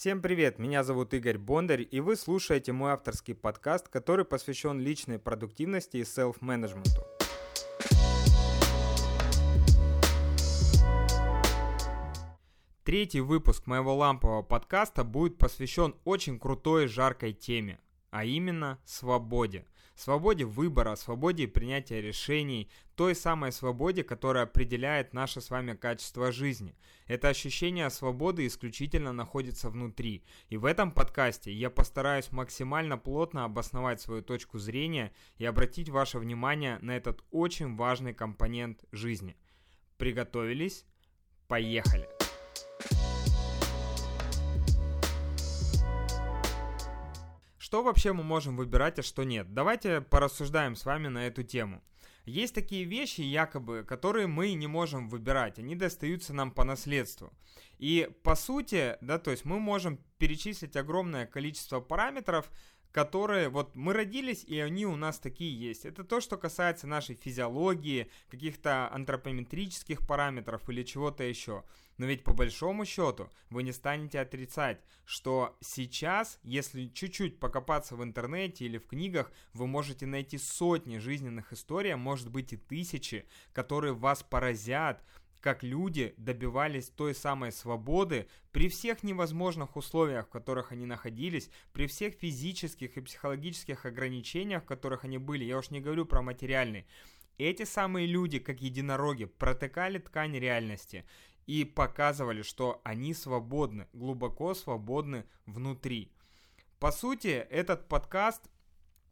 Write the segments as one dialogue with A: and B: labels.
A: Всем привет, меня зовут Игорь Бондарь, и вы слушаете мой авторский подкаст, который посвящен личной продуктивности и селф-менеджменту. Третий выпуск моего лампового подкаста будет посвящен очень крутой жаркой теме – а именно свободе. Свободе выбора, свободе принятия решений, той самой свободе, которая определяет наше с вами качество жизни. Это ощущение свободы исключительно находится внутри. И в этом подкасте я постараюсь максимально плотно обосновать свою точку зрения и обратить ваше внимание на этот очень важный компонент жизни. Приготовились? Поехали! Что вообще мы можем выбирать, а что нет? Давайте порассуждаем с вами на эту тему. Есть такие вещи, якобы, которые мы не можем выбирать, они достаются нам по наследству. И по сути, да, то есть мы можем перечислить огромное количество параметров, которые вот мы родились, и они у нас такие есть. Это то, что касается нашей физиологии, каких-то антропометрических параметров или чего-то еще. Но ведь по большому счету вы не станете отрицать, что сейчас, если чуть-чуть покопаться в интернете или в книгах, вы можете найти сотни жизненных историй, а может быть и тысячи, которые вас поразят, как люди добивались той самой свободы при всех невозможных условиях, в которых они находились, при всех физических и психологических ограничениях, в которых они были, я уж не говорю про материальные. Эти самые люди, как единороги, протыкали ткань реальности и показывали, что они свободны, глубоко свободны внутри. По сути, этот подкаст,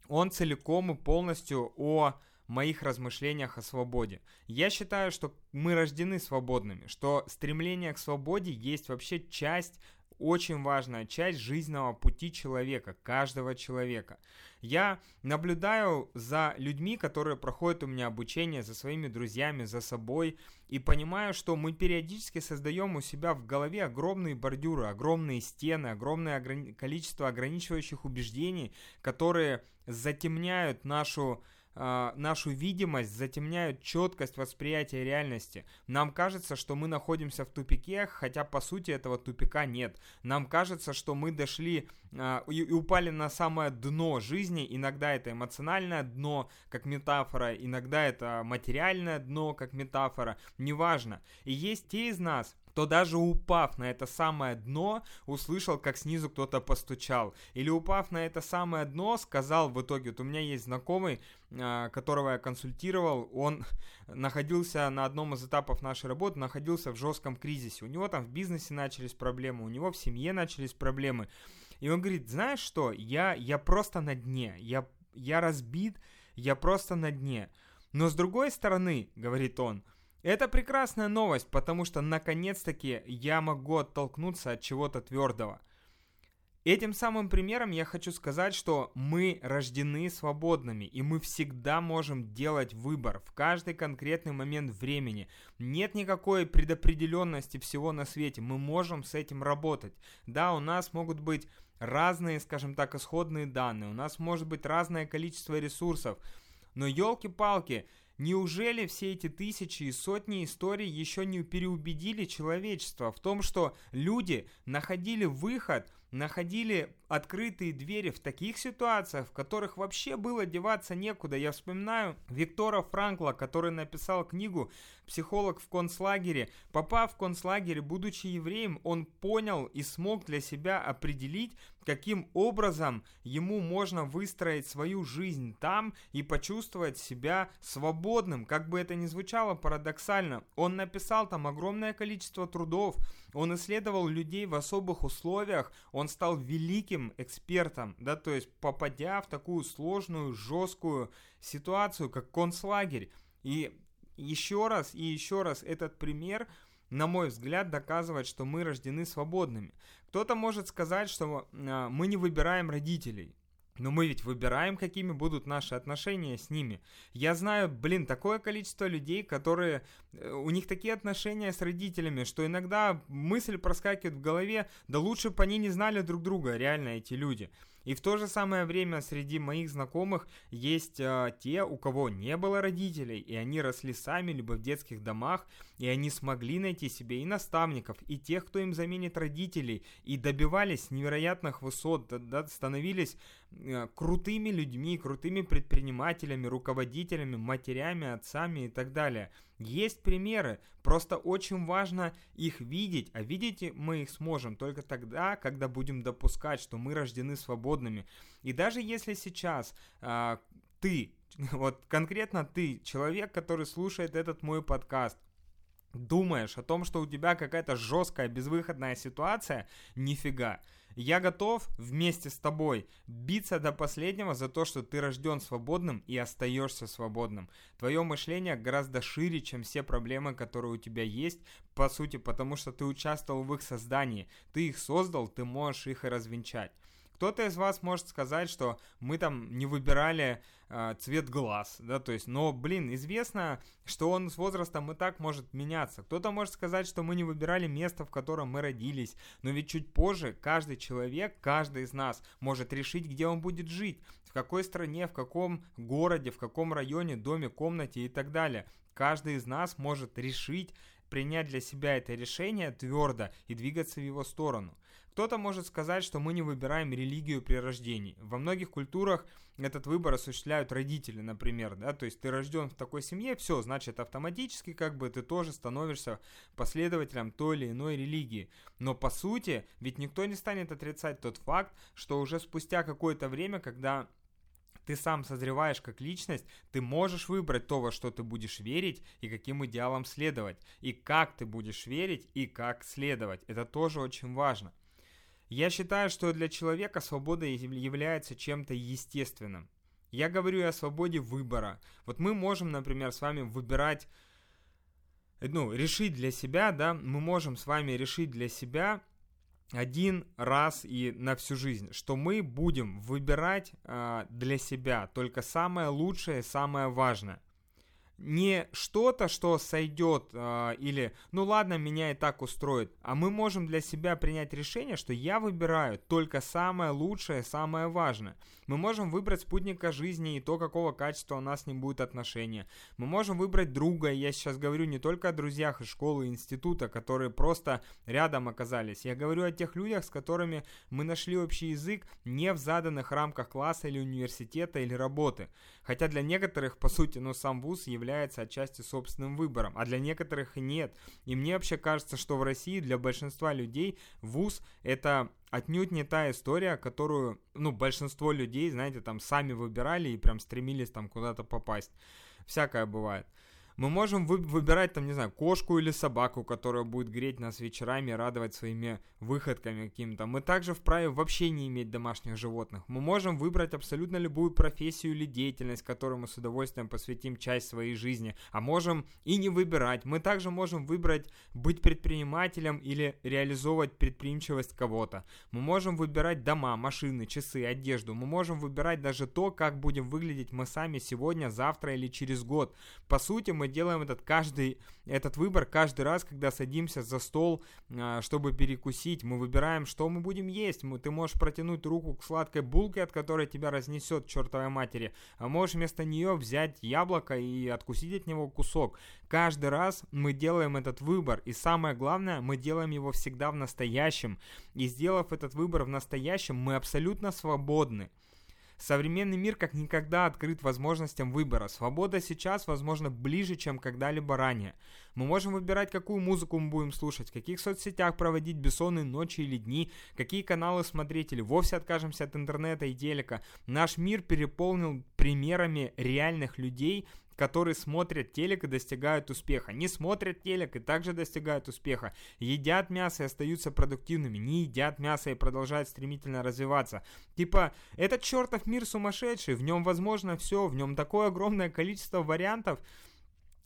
A: он целиком и полностью о моих размышлениях о свободе. Я считаю, что мы рождены свободными, что стремление к свободе есть вообще часть очень важная часть жизненного пути человека, каждого человека. Я наблюдаю за людьми, которые проходят у меня обучение, за своими друзьями, за собой, и понимаю, что мы периодически создаем у себя в голове огромные бордюры, огромные стены, огромное ограни- количество ограничивающих убеждений, которые затемняют нашу э, нашу видимость, затемняют четкость восприятия реальности. Нам кажется, что мы находимся в тупике, хотя по сути этого тупика нет. Нам кажется, что мы дошли э, и, и упали на самое дно жизни. Иногда это эмоциональное дно, как метафора, иногда это материальное дно, как метафора. Неважно. И есть те из нас, то даже упав на это самое дно, услышал, как снизу кто-то постучал. Или упав на это самое дно, сказал в итоге, вот у меня есть знакомый, а, которого я консультировал, он находился на одном из этапов нашей работы, находился в жестком кризисе. У него там в бизнесе начались проблемы, у него в семье начались проблемы. И он говорит, знаешь что, я, я просто на дне, я, я разбит, я просто на дне. Но с другой стороны, говорит он, это прекрасная новость, потому что наконец-таки я могу оттолкнуться от чего-то твердого. Этим самым примером я хочу сказать, что мы рождены свободными, и мы всегда можем делать выбор в каждый конкретный момент времени. Нет никакой предопределенности всего на свете, мы можем с этим работать. Да, у нас могут быть разные, скажем так, исходные данные, у нас может быть разное количество ресурсов, но елки-палки, Неужели все эти тысячи и сотни историй еще не переубедили человечество в том, что люди находили выход находили открытые двери в таких ситуациях, в которых вообще было деваться некуда. Я вспоминаю Виктора Франкла, который написал книгу «Психолог в концлагере». Попав в концлагерь, будучи евреем, он понял и смог для себя определить, каким образом ему можно выстроить свою жизнь там и почувствовать себя свободным. Как бы это ни звучало парадоксально, он написал там огромное количество трудов, он исследовал людей в особых условиях, он стал великим экспертом, да, то есть попадя в такую сложную, жесткую ситуацию, как концлагерь. И еще раз и еще раз этот пример, на мой взгляд, доказывает, что мы рождены свободными. Кто-то может сказать, что э, мы не выбираем родителей. Но мы ведь выбираем, какими будут наши отношения с ними. Я знаю, блин, такое количество людей, которые... Э, у них такие отношения с родителями, что иногда мысль проскакивает в голове, да лучше бы они не знали друг друга, реально, эти люди. И в то же самое время среди моих знакомых есть э, те, у кого не было родителей, и они росли сами, либо в детских домах, и они смогли найти себе и наставников, и тех, кто им заменит родителей, и добивались невероятных высот, да, становились э, крутыми людьми, крутыми предпринимателями, руководителями, матерями, отцами и так далее. Есть примеры, просто очень важно их видеть, а видеть мы их сможем только тогда, когда будем допускать, что мы рождены свободными. И даже если сейчас а, ты, вот конкретно ты, человек, который слушает этот мой подкаст, думаешь о том, что у тебя какая-то жесткая безвыходная ситуация, нифига. Я готов вместе с тобой биться до последнего за то, что ты рожден свободным и остаешься свободным. Твое мышление гораздо шире, чем все проблемы, которые у тебя есть, по сути, потому что ты участвовал в их создании. Ты их создал, ты можешь их и развенчать. Кто-то из вас может сказать, что мы там не выбирали э, цвет глаз, да, то есть, но, блин, известно, что он с возрастом и так может меняться. Кто-то может сказать, что мы не выбирали место, в котором мы родились, но ведь чуть позже каждый человек, каждый из нас может решить, где он будет жить, в какой стране, в каком городе, в каком районе, доме, комнате и так далее. Каждый из нас может решить, принять для себя это решение твердо и двигаться в его сторону. Кто-то может сказать, что мы не выбираем религию при рождении. Во многих культурах этот выбор осуществляют родители, например, да, то есть ты рожден в такой семье, все, значит автоматически как бы ты тоже становишься последователем той или иной религии. Но по сути, ведь никто не станет отрицать тот факт, что уже спустя какое-то время, когда ты сам созреваешь как личность, ты можешь выбрать то, во что ты будешь верить и каким идеалам следовать, и как ты будешь верить и как следовать. Это тоже очень важно. Я считаю, что для человека свобода является чем-то естественным. Я говорю о свободе выбора. Вот мы можем, например, с вами выбирать, ну, решить для себя, да, мы можем с вами решить для себя один раз и на всю жизнь, что мы будем выбирать э, для себя только самое лучшее, самое важное не что-то, что сойдет э, или ну ладно, меня и так устроит, а мы можем для себя принять решение, что я выбираю только самое лучшее, самое важное. Мы можем выбрать спутника жизни и то, какого качества у нас не будет отношения. Мы можем выбрать друга, я сейчас говорю не только о друзьях из школы и института, которые просто рядом оказались. Я говорю о тех людях, с которыми мы нашли общий язык не в заданных рамках класса или университета или работы. Хотя для некоторых, по сути, ну сам вуз является отчасти собственным выбором, а для некоторых нет. И мне вообще кажется, что в России для большинства людей вуз это отнюдь не та история, которую, ну, большинство людей, знаете, там сами выбирали и прям стремились там куда-то попасть. Всякое бывает. Мы можем вы, выбирать, там, не знаю, кошку или собаку, которая будет греть нас вечерами, радовать своими выходками какими-то. Мы также вправе вообще не иметь домашних животных. Мы можем выбрать абсолютно любую профессию или деятельность, которой мы с удовольствием посвятим часть своей жизни. А можем и не выбирать. Мы также можем выбрать быть предпринимателем или реализовывать предприимчивость кого-то. Мы можем выбирать дома, машины, часы, одежду. Мы можем выбирать даже то, как будем выглядеть мы сами сегодня, завтра или через год. По сути, мы делаем этот каждый этот выбор каждый раз, когда садимся за стол, а, чтобы перекусить. Мы выбираем, что мы будем есть. Ты можешь протянуть руку к сладкой булке, от которой тебя разнесет чертовой матери, а можешь вместо нее взять яблоко и откусить от него кусок. Каждый раз мы делаем этот выбор, и самое главное, мы делаем его всегда в настоящем. И сделав этот выбор в настоящем, мы абсолютно свободны. Современный мир как никогда открыт возможностям выбора. Свобода сейчас, возможно, ближе, чем когда-либо ранее. Мы можем выбирать, какую музыку мы будем слушать, в каких соцсетях проводить бессонные ночи или дни, какие каналы смотреть или вовсе откажемся от интернета и телека. Наш мир переполнен примерами реальных людей, которые смотрят телек и достигают успеха. Не смотрят телек и также достигают успеха. Едят мясо и остаются продуктивными. Не едят мясо и продолжают стремительно развиваться. Типа, этот чертов мир сумасшедший, в нем возможно все, в нем такое огромное количество вариантов,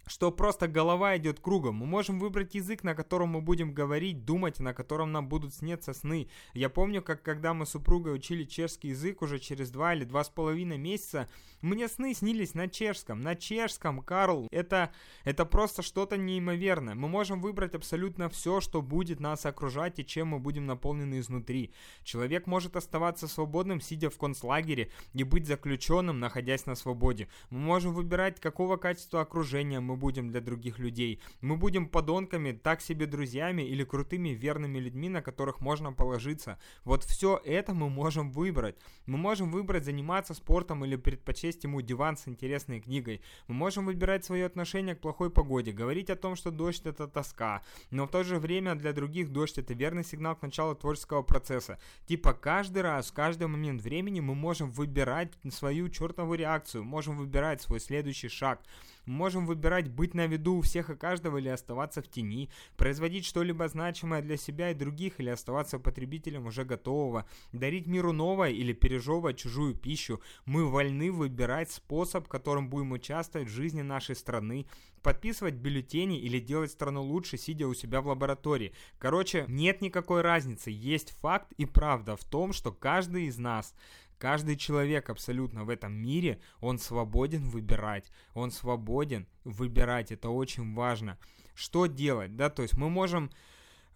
A: что просто голова идет кругом. Мы можем выбрать язык, на котором мы будем говорить, думать, на котором нам будут сниться сны. Я помню, как когда мы с супругой учили чешский язык уже через два или два с половиной месяца, мне сны снились на чешском. На чешском, Карл. Это, это просто что-то неимоверное. Мы можем выбрать абсолютно все, что будет нас окружать и чем мы будем наполнены изнутри. Человек может оставаться свободным, сидя в концлагере, и быть заключенным, находясь на свободе. Мы можем выбирать, какого качества окружения мы будем для других людей. Мы будем подонками, так себе друзьями или крутыми верными людьми, на которых можно положиться. Вот все это мы можем выбрать. Мы можем выбрать заниматься спортом или предпочесть ему диван с интересной книгой. Мы можем выбирать свое отношение к плохой погоде, говорить о том, что дождь это тоска, но в то же время для других дождь это верный сигнал к началу творческого процесса. Типа каждый раз, в каждый момент времени мы можем выбирать свою чертову реакцию, можем выбирать свой следующий шаг. Можем выбирать быть на виду у всех и каждого или оставаться в тени, производить что-либо значимое для себя и других или оставаться потребителем уже готового, дарить миру новое или пережевывать чужую пищу. Мы вольны выбирать способ, которым будем участвовать в жизни нашей страны, подписывать бюллетени или делать страну лучше, сидя у себя в лаборатории. Короче, нет никакой разницы. Есть факт и правда в том, что каждый из нас Каждый человек абсолютно в этом мире, он свободен выбирать. Он свободен выбирать. Это очень важно. Что делать, да? То есть мы можем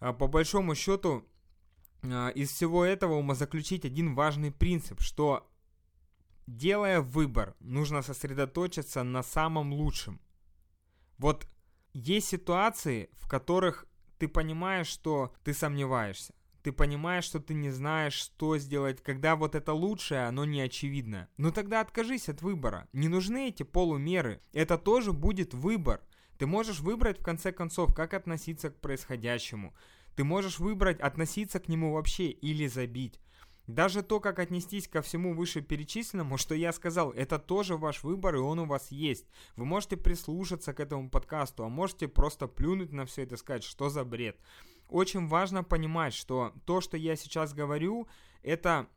A: а, по большому счету а, из всего этого умозаключить один важный принцип, что делая выбор, нужно сосредоточиться на самом лучшем. Вот есть ситуации, в которых ты понимаешь, что ты сомневаешься ты понимаешь, что ты не знаешь, что сделать, когда вот это лучшее, оно не очевидно. Ну тогда откажись от выбора. Не нужны эти полумеры. Это тоже будет выбор. Ты можешь выбрать в конце концов, как относиться к происходящему. Ты можешь выбрать относиться к нему вообще или забить. Даже то, как отнестись ко всему вышеперечисленному, что я сказал, это тоже ваш выбор, и он у вас есть. Вы можете прислушаться к этому подкасту, а можете просто плюнуть на все это и сказать, что за бред очень важно понимать, что то, что я сейчас говорю, это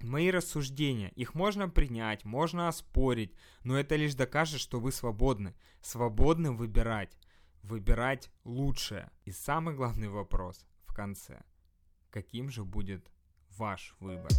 A: мои рассуждения. Их можно принять, можно оспорить, но это лишь докажет, что вы свободны. Свободны выбирать. Выбирать лучшее. И самый главный вопрос в конце. Каким же будет ваш выбор?